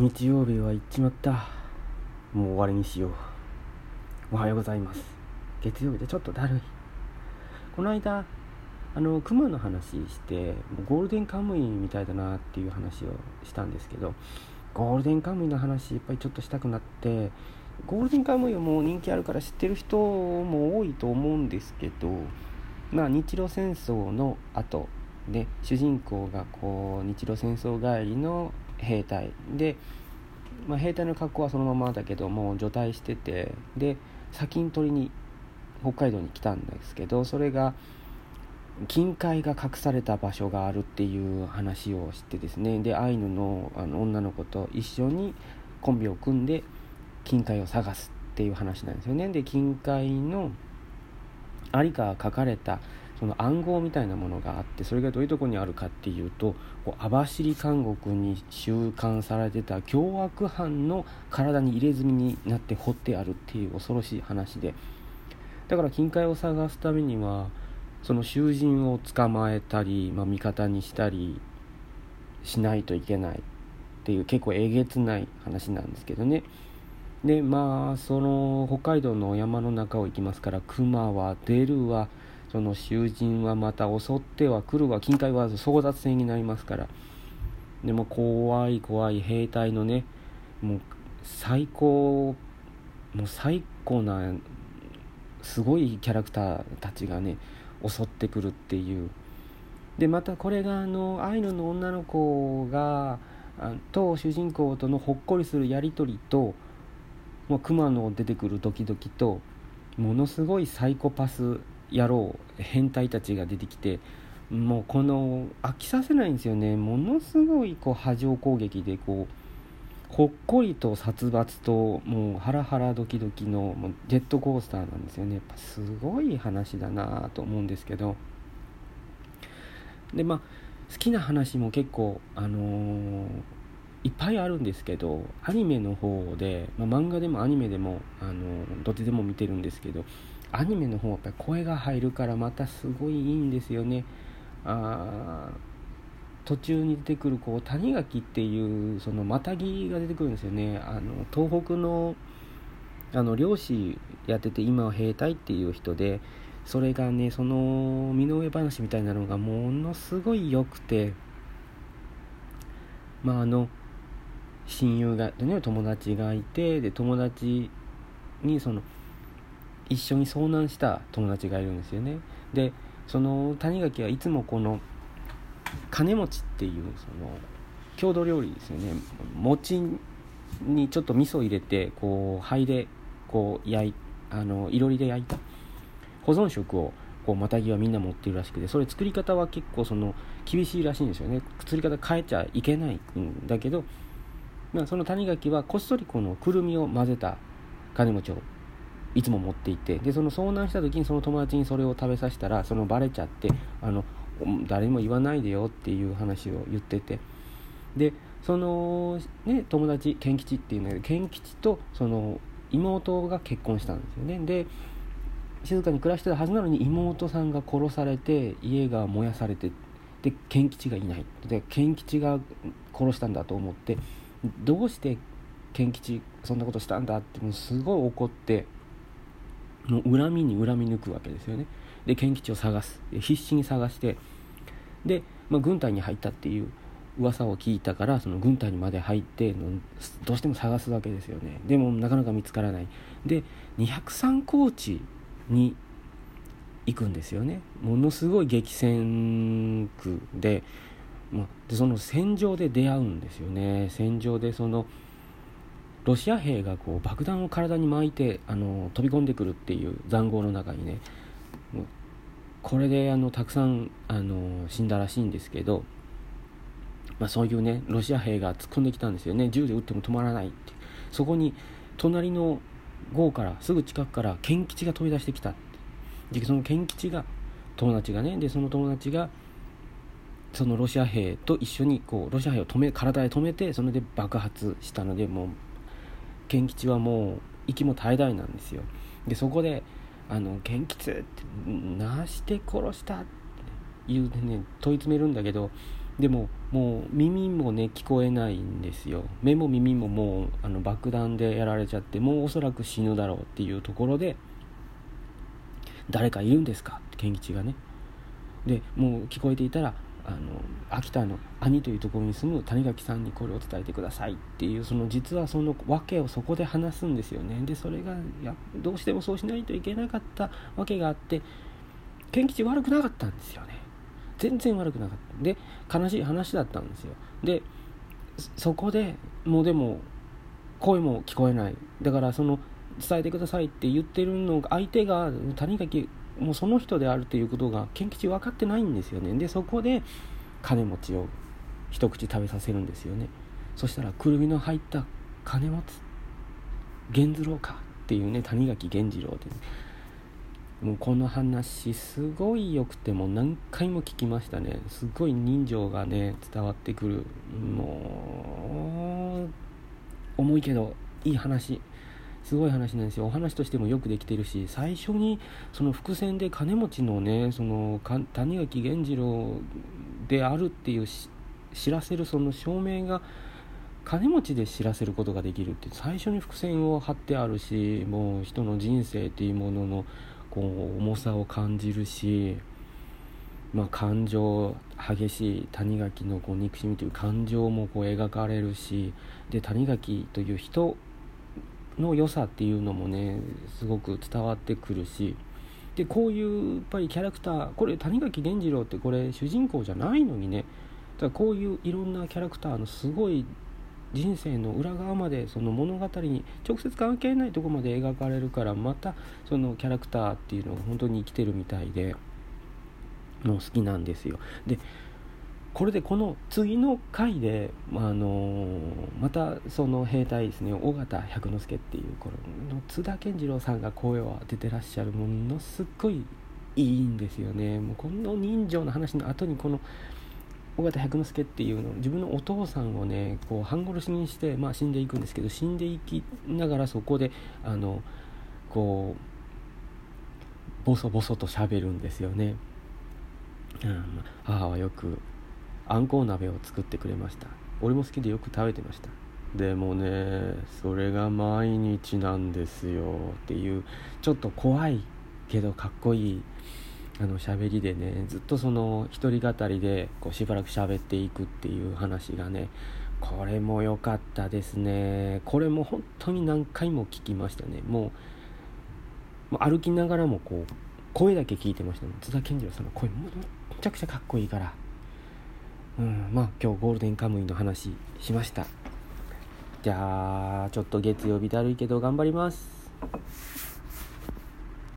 日曜日は行っちまった。もう終わりにしよう。おはようございます。月曜日でちょっとだるい。この間あの熊の話してゴールデンカムイみたいだなっていう話をしたんですけどゴールデンカムイの話やっぱりちょっとしたくなってゴールデンカムイはもう人気あるから知ってる人も多いと思うんですけどまあ日露戦争の後で主人公がこう日露戦争帰りの兵隊。で、まあ、兵隊の格好はそのままだけども除隊しててで砂金取りに北海道に来たんですけどそれが金塊が隠された場所があるっていう話をしてですねでアイヌのあの女の子と一緒にコンビを組んで金塊を探すっていう話なんですよね。で金塊のありか書かれたその暗号みたいなものがあってそれがどういうとこにあるかっていうと網走監獄に収監されてた凶悪犯の体に入れ墨になって掘ってあるっていう恐ろしい話で。だから金塊を探すためにはその囚人を捕まえたり、まあ、味方にしたりしないといけないっていう結構えげつない話なんですけどね。でまあその北海道の山の中を行きますから熊は出るわその囚人はまた襲っては来るわ近海は争奪戦になりますから。でも怖い怖い兵隊のねもう最高もう最高なすごいキャラクターたちがね襲ってくるっていう。でまたこれがあのアイヌの女の子がと主人公とのほっこりするやり取りと、まあ、熊の出てくるドキドキとものすごいサイコパス野郎変態たちが出てきてもうこの飽きさせないんですよね。ものすごいこう波状攻撃でこうほっこりと殺伐ともうハラハラドキドキのもうジェットコースターなんですよね。やっぱすごい話だなと思うんですけど。でまあ好きな話も結構あのー、いっぱいあるんですけどアニメの方で、まあ、漫画でもアニメでも、あの、どっちでも見てるんですけどアニメの方はやっぱり声が入るからまたすごいいいんですよね。あ途中に出てくるこう谷垣っていうそのマタギが出てくるんですよね。あの東北のあの漁師やってて今は兵隊っていう人でそれがねその身の上話みたいなのがものすごい良くてまああの親友が、友達がいてで友達にその一緒に遭難した友達がいるんですよね。でその谷垣はいつもこの金持ちっていうその郷土料理ですよね。餅にちょっと味噌入れてこう灰でこう焼いあのいろりで焼いた。保存食をこうマタギはみんな持ってるらしくてそれ作り方は結構その厳しいらしいんですよね。作り方変えちゃいけないんだけど、まあ、その谷垣はこっそりこのくるみを混ぜた金餅をいつも持っていてでその遭難した時にその友達にそれを食べさせたらそのバレちゃってあの誰にも言わないでよっていう話を言っててでその、ね、友達賢吉っていうんだけど賢吉とその妹が結婚したんですよね。で静かに暮らしてたはずなのに妹さんが殺されて家が燃やされてで賢吉がいない。で賢吉が殺したんだと思ってどうして賢吉そんなことしたんだってもうすごい怒っての恨みに恨み抜くわけですよね。で賢吉を探す。必死に探して。で、まあ、軍隊に入ったっていう噂を聞いたからその軍隊にまで入ってどうしても探すわけですよね。でもなかなか見つからない。で203高地に行くんですよね。ものすごい激戦区で,、まあ、その戦場で出会うんですよね。戦場でそのロシア兵がこう爆弾を体に巻いてあの飛び込んでくるっていう塹壕の中にねこれであのたくさんあの死んだらしいんですけど、まあ、そういうねロシア兵が突っ込んできたんですよね。銃で撃っても止まらないってそこに隣の壕からすぐ近くから賢吉が飛び出してきたでその賢吉が友達がねでその友達がそのロシア兵と一緒にこうロシア兵を止め体で止めてそれで爆発したのでもう賢吉はもう息も絶え絶えなんですよ。でそこで「あの賢吉ってなして殺した?」って言うてね問い詰めるんだけどでももう耳もね聞こえないんですよ。目も耳ももうあの爆弾でやられちゃってもうおそらく死ぬだろうっていうところで誰かいるんですか？って賢吉がね。でもう聞こえていたらあの秋田の兄というところに住む谷垣さんにこれを伝えてくださいっていうその実はその訳をそこで話すんですよね。でそれがやどうしてもそうしないといけなかったわけがあって賢吉悪くなかったんですよね。全然悪くなかった。で悲しい話だったんですよ。でそこでもうでも声も聞こえない。だからその伝えてくださいって言ってるのが相手が谷垣もうその人であるということが賢吉分かってないんですよね。でそこで金持ちを一口食べさせるんですよね。そしたらくるみの入った金持ち源次郎かっていうね谷垣源次郎で、ね、もうこの話すごい良くてもう何回も聞きましたね。すごい人情がね伝わってくる。もう重いけどいい話。すごい話なんですよ。お話としてもよくできてるし最初にその伏線で金持ちのねその谷垣源次郎であるっていう知らせるその証明が金持ちで知らせることができるって最初に伏線を張ってあるしもう人の人生っていうもののこう重さを感じるし、まあ、感情激しい谷垣のこう憎しみという感情もこう描かれるしで谷垣という人の良さっていうのもねすごく伝わってくるしでこういうやっぱりキャラクターこれ谷垣源次郎ってこれ主人公じゃないのにねだからこういういろんなキャラクターのすごい人生の裏側までその物語に直接関係ないとこまで描かれるからまたそのキャラクターっていうのが本当に生きてるみたいでもう好きなんですよ。でこれでこの次の回で、あのまたその兵隊ですね尾形百之助っていうこの津田健次郎さんが声を当ててらっしゃるものすっごいいいんですよね。もうこの人情の話の後にこの尾形百之助っていうの自分のお父さんをねこう半殺しにして、まあ、死んでいくんですけど死んでいきながらそこであのこうボソボソと喋るんですよね、うん、母はよくあんこう鍋を作ってくれました。俺も好きでよく食べてました。でもねそれが毎日なんですよ。っていうちょっと怖いけどかっこいいあの喋りでねずっとその一人語りでこうしばらく喋っていくっていう話がねこれも良かったですね。これも本当に何回も聞きましたね。もう歩きながらもこう声だけ聞いてましたね津田健次郎さんの声もめちゃくちゃかっこいいから。うんまあ今日ゴールデンカムイの話しました。じゃあちょっと月曜日だるいけど頑張ります。